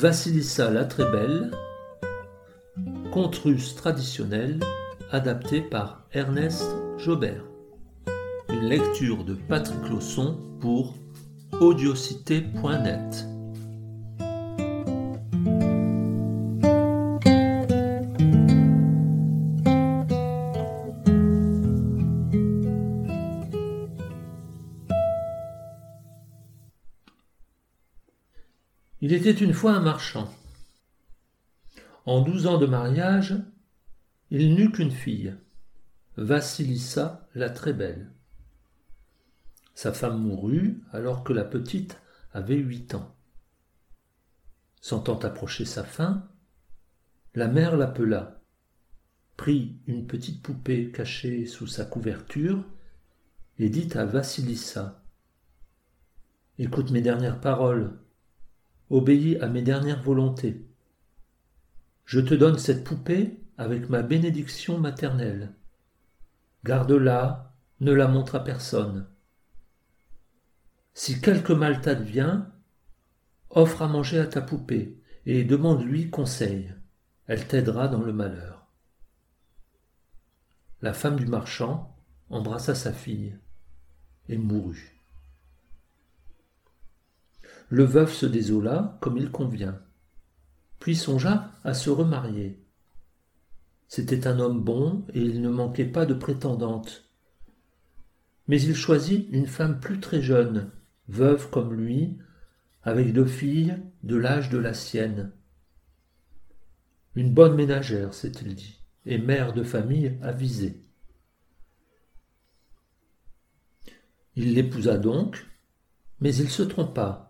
Vassilissa la très belle, conte russe traditionnel adapté par Ernest Jobert. Une lecture de Patrick Lausson pour audiocité.net. Il était une fois un marchand. En douze ans de mariage, il n'eut qu'une fille, Vassilissa la très belle. Sa femme mourut alors que la petite avait huit ans. Sentant approcher sa fin, la mère l'appela, prit une petite poupée cachée sous sa couverture et dit à Vassilissa Écoute mes dernières paroles, obéis à mes dernières volontés. Je te donne cette poupée avec ma bénédiction maternelle. Garde-la, ne la montre à personne. Si quelque mal t'advient, offre à manger à ta poupée et demande-lui conseil. Elle t'aidera dans le malheur. La femme du marchand embrassa sa fille et mourut. Le veuf se désola comme il convient, puis songea à se remarier. C'était un homme bon et il ne manquait pas de prétendantes. Mais il choisit une femme plus très jeune, veuve comme lui, avec deux filles de l'âge de la sienne. Une bonne ménagère, s'est-il dit, et mère de famille avisée. Il l'épousa donc, mais il se trompa.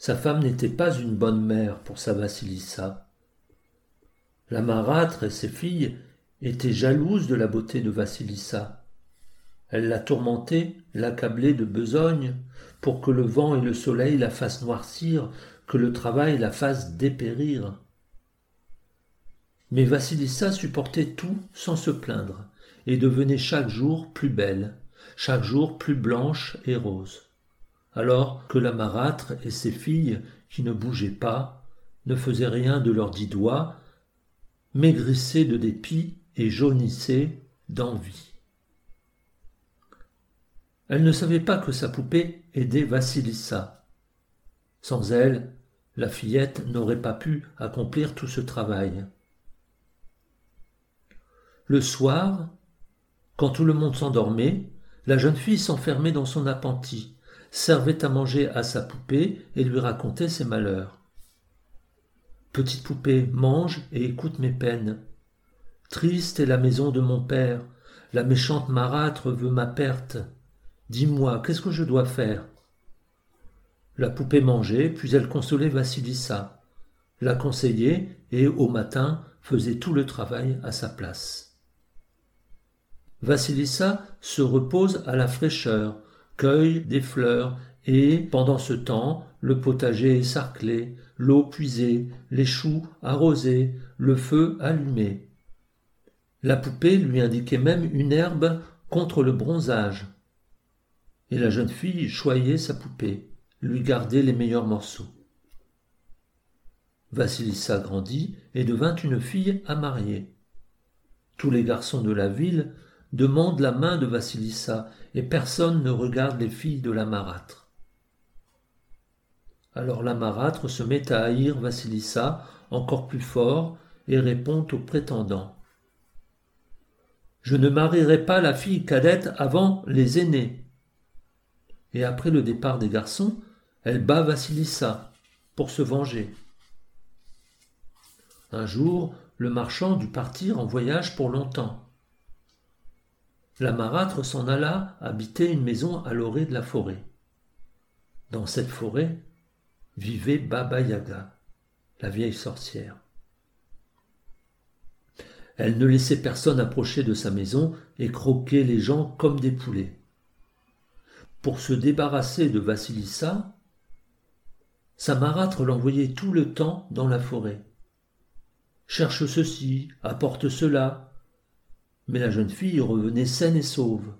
Sa femme n'était pas une bonne mère pour sa Vassilissa. La marâtre et ses filles étaient jalouses de la beauté de Vassilissa. Elles la tourmentaient, l'accablaient de besogne, pour que le vent et le soleil la fassent noircir, que le travail la fasse dépérir. Mais Vassilissa supportait tout sans se plaindre, et devenait chaque jour plus belle, chaque jour plus blanche et rose alors que la marâtre et ses filles, qui ne bougeaient pas, ne faisaient rien de leurs dix doigts, maigrissaient de dépit et jaunissaient d'envie. Elle ne savait pas que sa poupée aidait Vassilissa. Sans elle, la fillette n'aurait pas pu accomplir tout ce travail. Le soir, quand tout le monde s'endormait, la jeune fille s'enfermait dans son appentis, servait à manger à sa poupée et lui racontait ses malheurs. Petite poupée, mange et écoute mes peines. Triste est la maison de mon père, la méchante marâtre veut ma perte. Dis-moi, qu'est-ce que je dois faire? La poupée mangeait, puis elle consolait Vassilissa, la conseillait et, au matin, faisait tout le travail à sa place. Vassilissa se repose à la fraîcheur, des fleurs, et, pendant ce temps, le potager sarclé, l'eau puisée, les choux arrosés, le feu allumé. La poupée lui indiquait même une herbe contre le bronzage. Et la jeune fille choyait sa poupée, lui gardait les meilleurs morceaux. Vassilissa grandit et devint une fille à marier. Tous les garçons de la ville demande la main de Vassilissa, et personne ne regarde les filles de la marâtre. Alors la marâtre se met à haïr Vassilissa encore plus fort et répond au prétendant. Je ne marierai pas la fille cadette avant les aînés. Et après le départ des garçons, elle bat Vassilissa pour se venger. Un jour, le marchand dut partir en voyage pour longtemps la marâtre s'en alla habiter une maison à l'orée de la forêt. Dans cette forêt vivait Baba Yaga, la vieille sorcière. Elle ne laissait personne approcher de sa maison et croquait les gens comme des poulets. Pour se débarrasser de Vassilissa, sa marâtre l'envoyait tout le temps dans la forêt. Cherche ceci, apporte cela, mais la jeune fille revenait saine et sauve.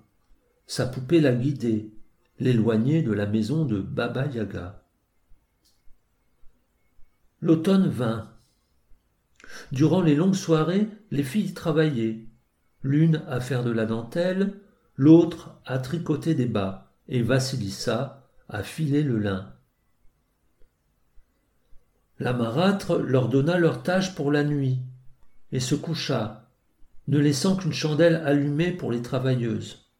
Sa poupée la guidait, l'éloignait de la maison de Baba Yaga. L'automne vint. Durant les longues soirées, les filles travaillaient, l'une à faire de la dentelle, l'autre à tricoter des bas, et Vassilissa à filer le lin. La marâtre leur donna leur tâche pour la nuit, et se coucha, ne laissant qu'une chandelle allumée pour les travailleuses.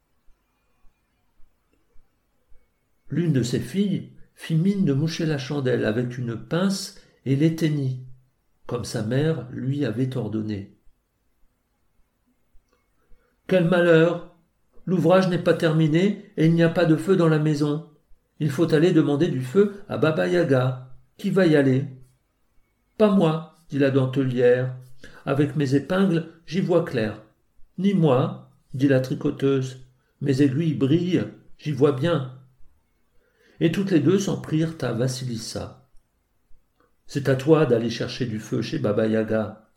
L'une de ses filles fit mine de moucher la chandelle avec une pince et l'éteignit, comme sa mère lui avait ordonné. Quel malheur L'ouvrage n'est pas terminé et il n'y a pas de feu dans la maison. Il faut aller demander du feu à Baba Yaga. Qui va y aller? Pas moi, dit la dentelière. Avec mes épingles, j'y vois clair. Ni moi, dit la tricoteuse. Mes aiguilles brillent, j'y vois bien. Et toutes les deux s'en prirent à Vassilissa. C'est à toi d'aller chercher du feu chez Baba Yaga.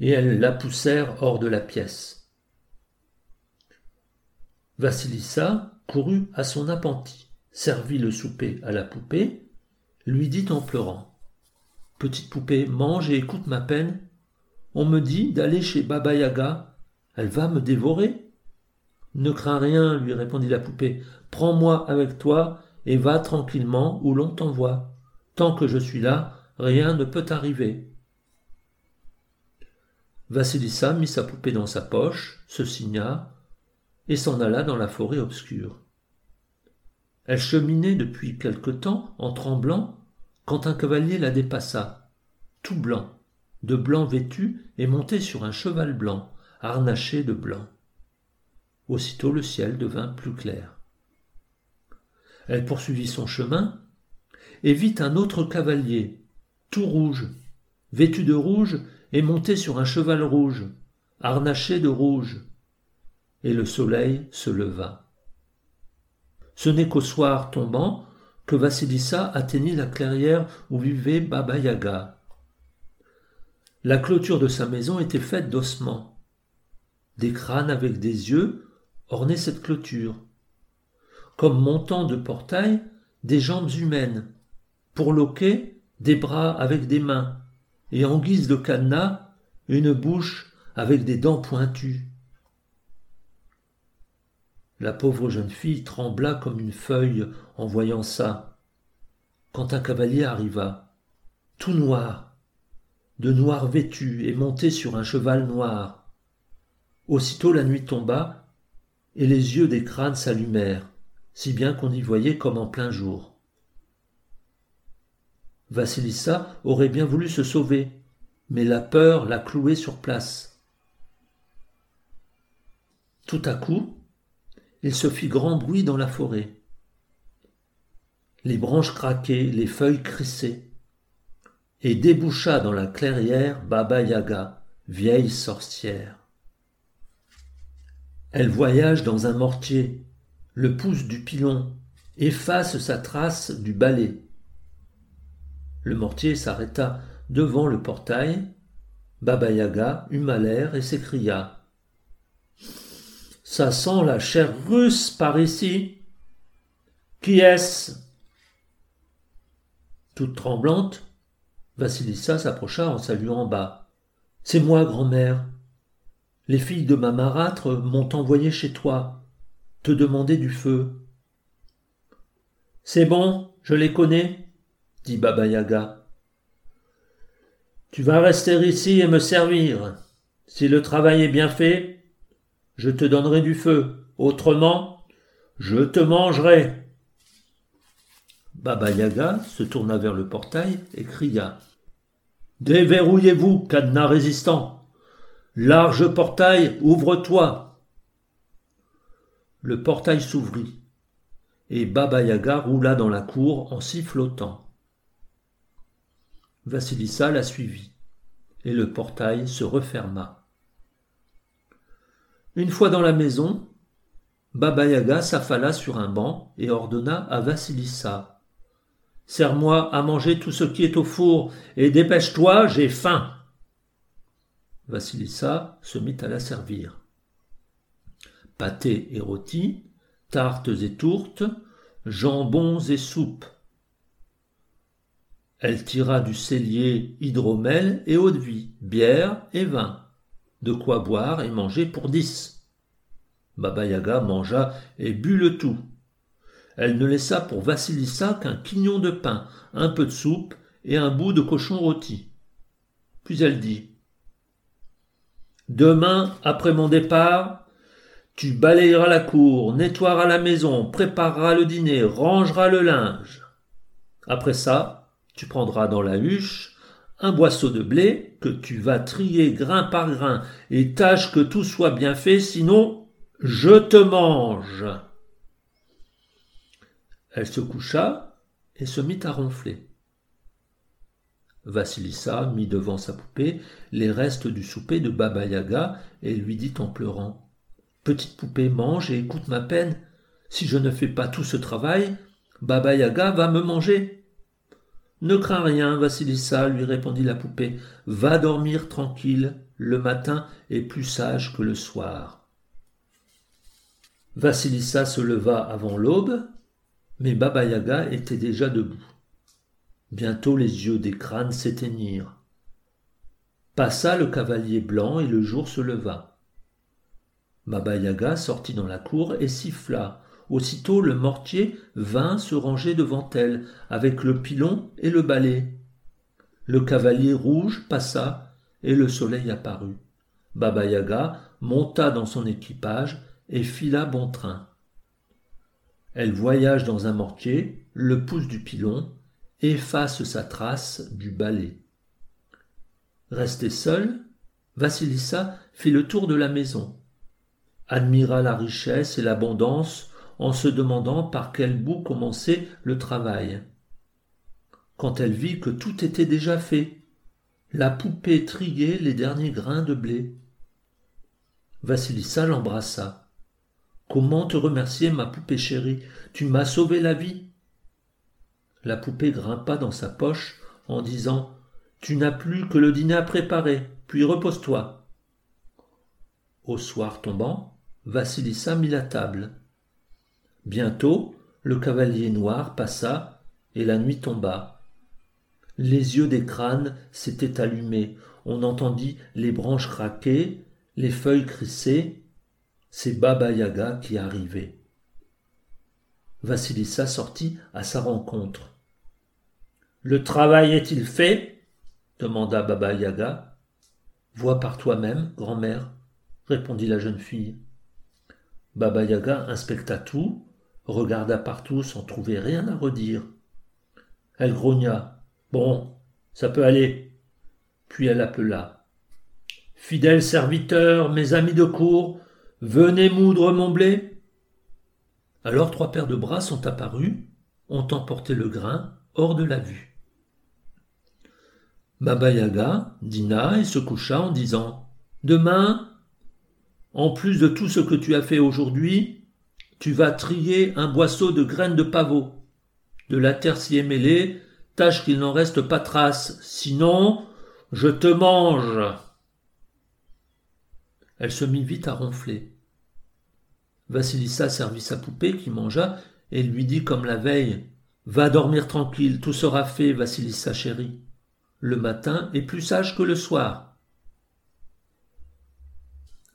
Et elles la poussèrent hors de la pièce. Vassilissa courut à son appentis, servit le souper à la poupée, lui dit en pleurant Petite poupée, mange et écoute ma peine. On me dit d'aller chez Baba Yaga. Elle va me dévorer. Ne crains rien, lui répondit la poupée. Prends-moi avec toi et va tranquillement où l'on t'envoie. Tant que je suis là, rien ne peut arriver. Vassilissa mit sa poupée dans sa poche, se signa, et s'en alla dans la forêt obscure. Elle cheminait depuis quelque temps en tremblant quand un cavalier la dépassa, tout blanc, de blanc vêtu et monté sur un cheval blanc, harnaché de blanc. Aussitôt le ciel devint plus clair. Elle poursuivit son chemin et vit un autre cavalier, tout rouge, vêtu de rouge et monté sur un cheval rouge, harnaché de rouge. Et le soleil se leva. Ce n'est qu'au soir tombant que Vassilissa atteignit la clairière où vivait Baba Yaga. La clôture de sa maison était faite d'ossements. Des crânes avec des yeux ornaient cette clôture. Comme montant de portail, des jambes humaines, pour loquer, des bras avec des mains, et en guise de cadenas, une bouche avec des dents pointues. La pauvre jeune fille trembla comme une feuille en voyant ça, quand un cavalier arriva, tout noir, de noir vêtu et monté sur un cheval noir. Aussitôt la nuit tomba, et les yeux des crânes s'allumèrent, si bien qu'on y voyait comme en plein jour. Vassilissa aurait bien voulu se sauver, mais la peur l'a clouée sur place. Tout à coup, il se fit grand bruit dans la forêt. Les branches craquaient, les feuilles crissaient, et déboucha dans la clairière Baba Yaga, vieille sorcière. Elle voyage dans un mortier, le pouce du pilon, efface sa trace du balai. Le mortier s'arrêta devant le portail. Baba Yaga huma l'air et s'écria Ça sent la chair russe par ici. Qui est-ce? Toute tremblante, Vassilissa s'approcha en saluant bas. C'est moi, grand-mère. Les filles de ma marâtre m'ont envoyé chez toi, te demander du feu. C'est bon, je les connais, dit Baba Yaga. Tu vas rester ici et me servir. Si le travail est bien fait, je te donnerai du feu. Autrement, je te mangerai. Baba Yaga se tourna vers le portail et cria. Déverrouillez-vous, cadenas résistant. Large portail, ouvre-toi. Le portail s'ouvrit, et Baba Yaga roula dans la cour en sifflotant. Vassilissa la suivit, et le portail se referma. Une fois dans la maison, Baba Yaga s'affala sur un banc et ordonna à Vassilissa Sers-moi à manger tout ce qui est au four, et dépêche-toi, j'ai faim. Vassilissa se mit à la servir. Pâté et rôti, tartes et tourtes, jambons et soupes, Elle tira du cellier hydromel et eau de vie, bière et vin, de quoi boire et manger pour dix. Baba Yaga mangea et but le tout. Elle ne laissa pour Vassilissa qu'un quignon de pain, un peu de soupe et un bout de cochon rôti. Puis elle dit Demain, après mon départ, tu balayeras la cour, nettoieras la maison, prépareras le dîner, rangeras le linge. Après ça, tu prendras dans la huche un boisseau de blé que tu vas trier grain par grain et tâche que tout soit bien fait, sinon je te mange. Elle se coucha et se mit à ronfler. Vassilissa mit devant sa poupée les restes du souper de Baba Yaga et lui dit en pleurant Petite poupée, mange et écoute ma peine. Si je ne fais pas tout ce travail, Baba Yaga va me manger. Ne crains rien, Vassilissa, lui répondit la poupée. Va dormir tranquille. Le matin est plus sage que le soir. Vassilissa se leva avant l'aube, mais Baba Yaga était déjà debout. Bientôt les yeux des crânes s'éteignirent. Passa le cavalier blanc et le jour se leva. Baba Yaga sortit dans la cour et siffla. Aussitôt le mortier vint se ranger devant elle, avec le pilon et le balai. Le cavalier rouge passa et le soleil apparut. Baba Yaga monta dans son équipage et fila bon train. Elle voyage dans un mortier, le pouce du pilon, efface sa trace du balai. Restée seule, Vassilissa fit le tour de la maison, admira la richesse et l'abondance en se demandant par quel bout commencer le travail. Quand elle vit que tout était déjà fait, la poupée triait les derniers grains de blé. Vassilissa l'embrassa. Comment te remercier, ma poupée chérie? Tu m'as sauvé la vie. La poupée grimpa dans sa poche en disant Tu n'as plus que le dîner à préparer, puis repose-toi. Au soir tombant, Vassilissa mit la table. Bientôt, le cavalier noir passa et la nuit tomba. Les yeux des crânes s'étaient allumés, on entendit les branches craquer, les feuilles crisser. C'est Baba Yaga qui arrivait. Vassilissa sortit à sa rencontre. Le travail est-il fait? demanda Baba Yaga. Vois par toi-même, grand-mère, répondit la jeune fille. Baba Yaga inspecta tout, regarda partout sans trouver rien à redire. Elle grogna. Bon, ça peut aller. Puis elle appela. Fidèles serviteurs, mes amis de cour, venez moudre mon blé. Alors trois paires de bras sont apparus, ont emporté le grain hors de la vue. Baba Yaga dîna et se coucha en disant Demain, en plus de tout ce que tu as fait aujourd'hui, tu vas trier un boisseau de graines de pavot. De la terre s'y est mêlée, tâche qu'il n'en reste pas trace, sinon je te mange. Elle se mit vite à ronfler. Vassilissa servit sa poupée qui mangea et lui dit comme la veille Va dormir tranquille, tout sera fait, Vassilissa chérie le matin est plus sage que le soir.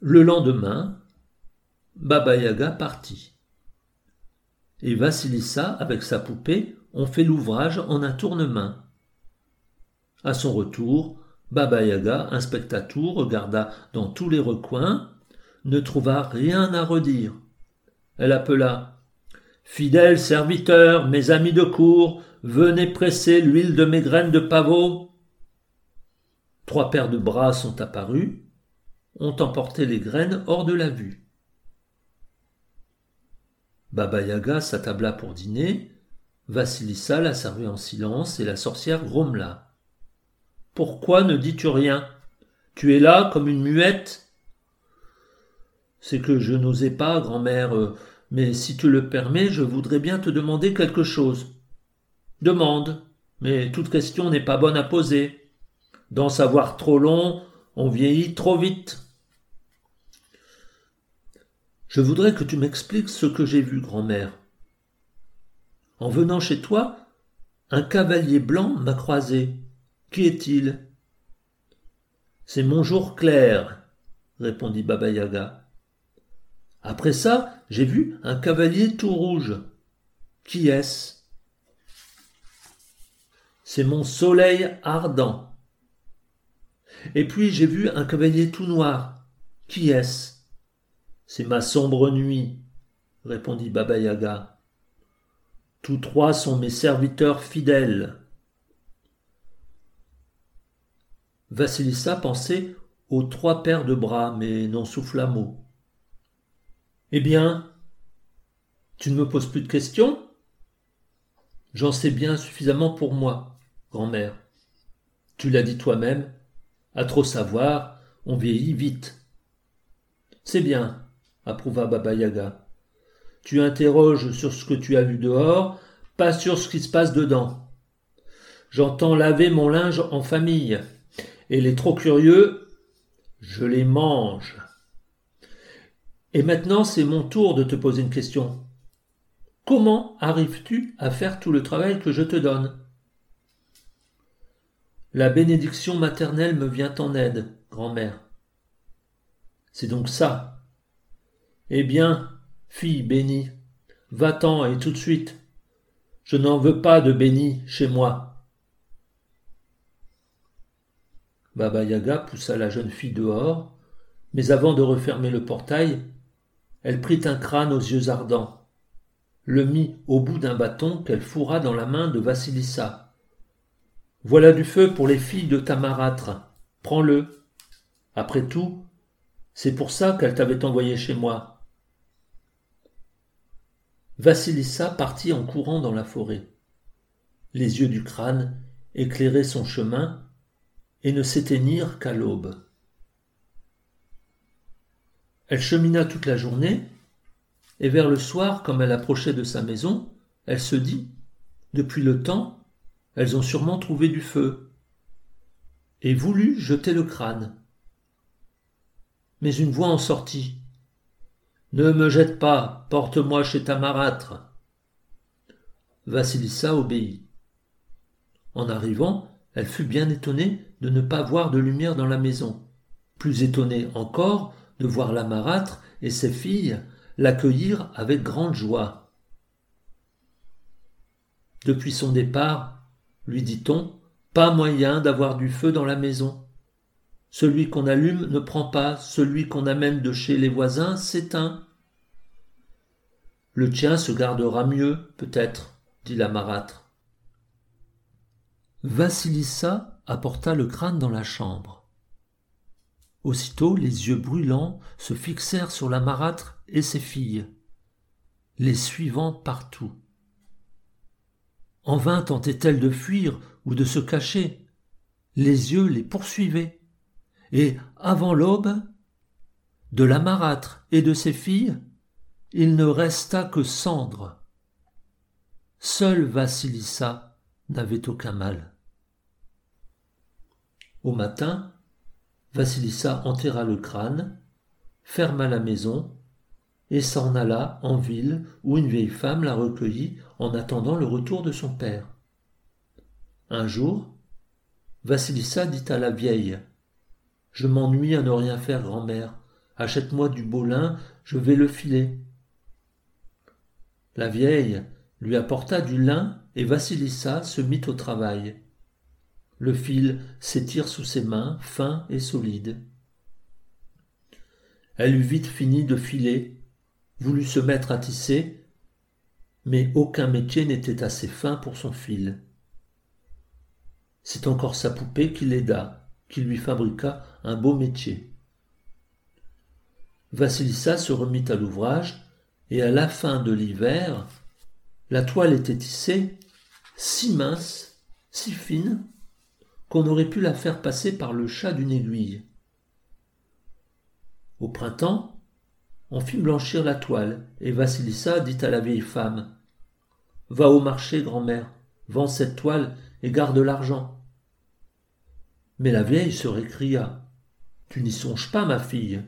Le lendemain, Baba Yaga partit. Et Vassilissa, avec sa poupée, ont fait l'ouvrage en un tournement. À son retour, Baba Yaga inspecta tout, regarda dans tous les recoins, ne trouva rien à redire. Elle appela Fidèles serviteurs, mes amis de cour, venez presser l'huile de mes graines de pavot. Trois paires de bras sont apparus, ont emporté les graines hors de la vue. Baba Yaga s'attabla pour dîner, Vassilissa la servit en silence et la sorcière grommela. Pourquoi ne dis-tu rien? Tu es là comme une muette? C'est que je n'osais pas, grand-mère, mais si tu le permets, je voudrais bien te demander quelque chose. Demande, mais toute question n'est pas bonne à poser. D'en savoir trop long, on vieillit trop vite. Je voudrais que tu m'expliques ce que j'ai vu, grand-mère. En venant chez toi, Un cavalier blanc m'a croisé. Qui est-il? C'est mon jour clair, répondit Baba Yaga. Après ça, j'ai vu un cavalier tout rouge. Qui est-ce? C'est mon soleil ardent. Et puis j'ai vu un cavalier tout noir. Qui est-ce? C'est ma sombre nuit, répondit Baba Yaga. Tous trois sont mes serviteurs fidèles. Vassilissa pensait aux trois paires de bras, mais n'en souffla mot. Eh bien, tu ne me poses plus de questions? J'en sais bien suffisamment pour moi, grand-mère. Tu l'as dit toi-même, à trop savoir, on vieillit vite. C'est bien, approuva Baba Yaga. Tu interroges sur ce que tu as vu dehors, pas sur ce qui se passe dedans. J'entends laver mon linge en famille, et les trop curieux, je les mange. Et maintenant, c'est mon tour de te poser une question. Comment arrives-tu à faire tout le travail que je te donne? La bénédiction maternelle me vient en aide, grand-mère. C'est donc ça. Eh bien, fille bénie, va-t'en et tout de suite. Je n'en veux pas de béni chez moi. Baba Yaga poussa la jeune fille dehors, mais avant de refermer le portail, elle prit un crâne aux yeux ardents, le mit au bout d'un bâton qu'elle fourra dans la main de Vassilissa. Voilà du feu pour les filles de Tamaratre. Prends-le. Après tout, c'est pour ça qu'elle t'avait envoyé chez moi. Vassilissa partit en courant dans la forêt. Les yeux du crâne éclairaient son chemin et ne s'éteignirent qu'à l'aube. Elle chemina toute la journée, et vers le soir, comme elle approchait de sa maison, elle se dit Depuis le temps, elles ont sûrement trouvé du feu, et voulut jeter le crâne. Mais une voix en sortit. Ne me jette pas, porte-moi chez ta marâtre. Vassilissa obéit. En arrivant, elle fut bien étonnée de ne pas voir de lumière dans la maison. Plus étonnée encore de voir la marâtre et ses filles l'accueillir avec grande joie. Depuis son départ, lui dit-on, pas moyen d'avoir du feu dans la maison. Celui qu'on allume ne prend pas, celui qu'on amène de chez les voisins s'éteint. Le tien se gardera mieux, peut-être, dit la marâtre. Vassilissa apporta le crâne dans la chambre. Aussitôt les yeux brûlants se fixèrent sur la marâtre et ses filles, les suivant partout. En vain tentait-elle de fuir ou de se cacher. Les yeux les poursuivaient. Et, avant l'aube, de la marâtre et de ses filles, il ne resta que cendre. Seule Vassilissa n'avait aucun mal. Au matin, Vassilissa enterra le crâne, ferma la maison, et s'en alla en ville où une vieille femme la recueillit en attendant le retour de son père. Un jour, Vassilissa dit à la vieille Je m'ennuie à ne rien faire, grand-mère. Achète-moi du beau lin, je vais le filer. La vieille lui apporta du lin et Vassilissa se mit au travail. Le fil s'étire sous ses mains, fin et solide. Elle eut vite fini de filer, voulut se mettre à tisser, mais aucun métier n'était assez fin pour son fil. C'est encore sa poupée qui l'aida, qui lui fabriqua un beau métier. Vassilissa se remit à l'ouvrage, et à la fin de l'hiver, la toile était tissée si mince, si fine, qu'on aurait pu la faire passer par le chat d'une aiguille. Au printemps, on fit blanchir la toile, et Vassilissa dit à la vieille femme Va au marché, grand-mère, vends cette toile et garde l'argent. Mais la vieille se récria Tu n'y songes pas, ma fille.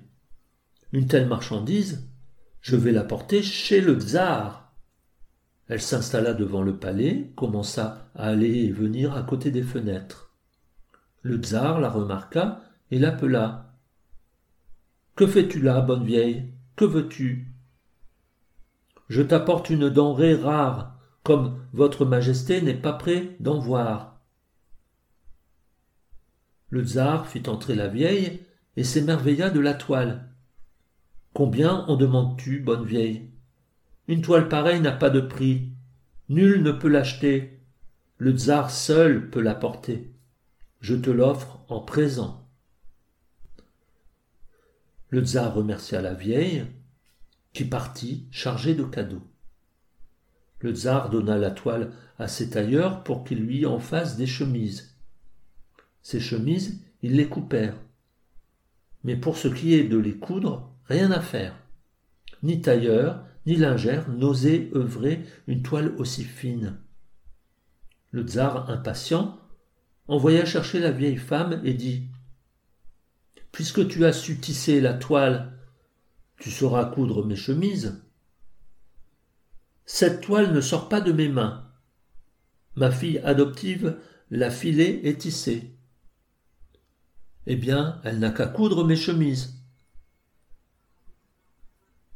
Une telle marchandise, je vais la porter chez le tsar. Elle s'installa devant le palais, commença à aller et venir à côté des fenêtres. Le tsar la remarqua et l'appela. Que fais-tu là, bonne vieille? Que veux-tu? Je t'apporte une denrée rare, comme votre majesté n'est pas prêt d'en voir. Le tsar fit entrer la vieille et s'émerveilla de la toile. Combien en demandes-tu, bonne vieille? Une toile pareille n'a pas de prix. Nul ne peut l'acheter. Le tsar seul peut la porter. Je te l'offre en présent. Le tsar remercia la vieille, qui partit chargée de cadeaux. Le tsar donna la toile à ses tailleurs pour qu'ils lui en fassent des chemises. Ces chemises, ils les coupèrent. Mais pour ce qui est de les coudre, rien à faire. Ni tailleur, ni lingère n'osaient œuvrer une toile aussi fine. Le tsar, impatient, envoya chercher la vieille femme et dit Puisque tu as su tisser la toile, tu sauras coudre mes chemises. Cette toile ne sort pas de mes mains. Ma fille adoptive l'a filée et tissée. Eh bien, elle n'a qu'à coudre mes chemises.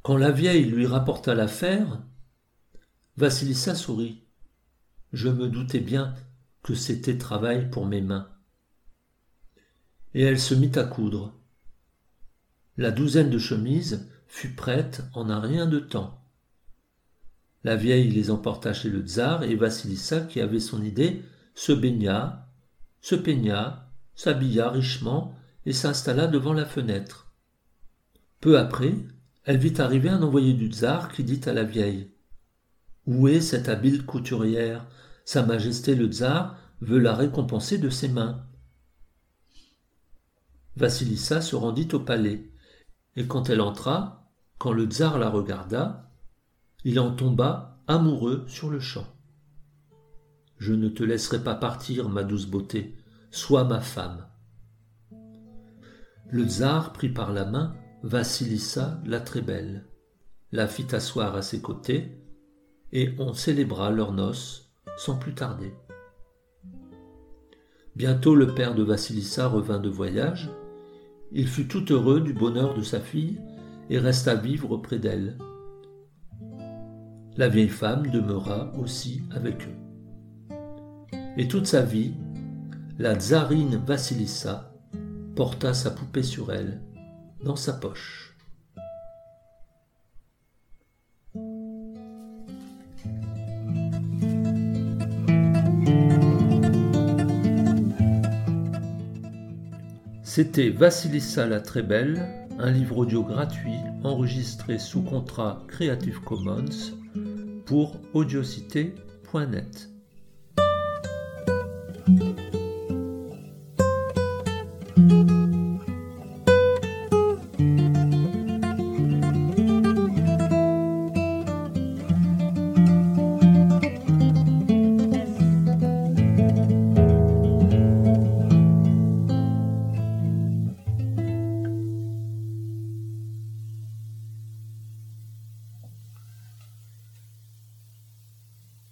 Quand la vieille lui rapporta l'affaire, Vassilissa sourit. Je me doutais bien que c'était travail pour mes mains. Et elle se mit à coudre. La douzaine de chemises fut prête en un rien de temps. La vieille les emporta chez le tsar et Vassilissa, qui avait son idée, se baigna, se peigna, s'habilla richement et s'installa devant la fenêtre. Peu après, elle vit arriver un envoyé du tsar qui dit à la vieille Où est cette habile couturière? Sa Majesté le tsar veut la récompenser de ses mains. Vassilissa se rendit au palais, et quand elle entra, quand le tsar la regarda, il en tomba amoureux sur le champ. Je ne te laisserai pas partir, ma douce beauté, Sois ma femme. Le tsar prit par la main Vassilissa la très belle, la fit asseoir à ses côtés, et on célébra leurs noces sans plus tarder. Bientôt le père de Vassilissa revint de voyage, il fut tout heureux du bonheur de sa fille et resta vivre auprès d'elle. La vieille femme demeura aussi avec eux. Et toute sa vie, la tsarine Vassilissa porta sa poupée sur elle, dans sa poche. C'était Vassilissa la très belle, un livre audio gratuit enregistré sous contrat Creative Commons pour audiocité.net.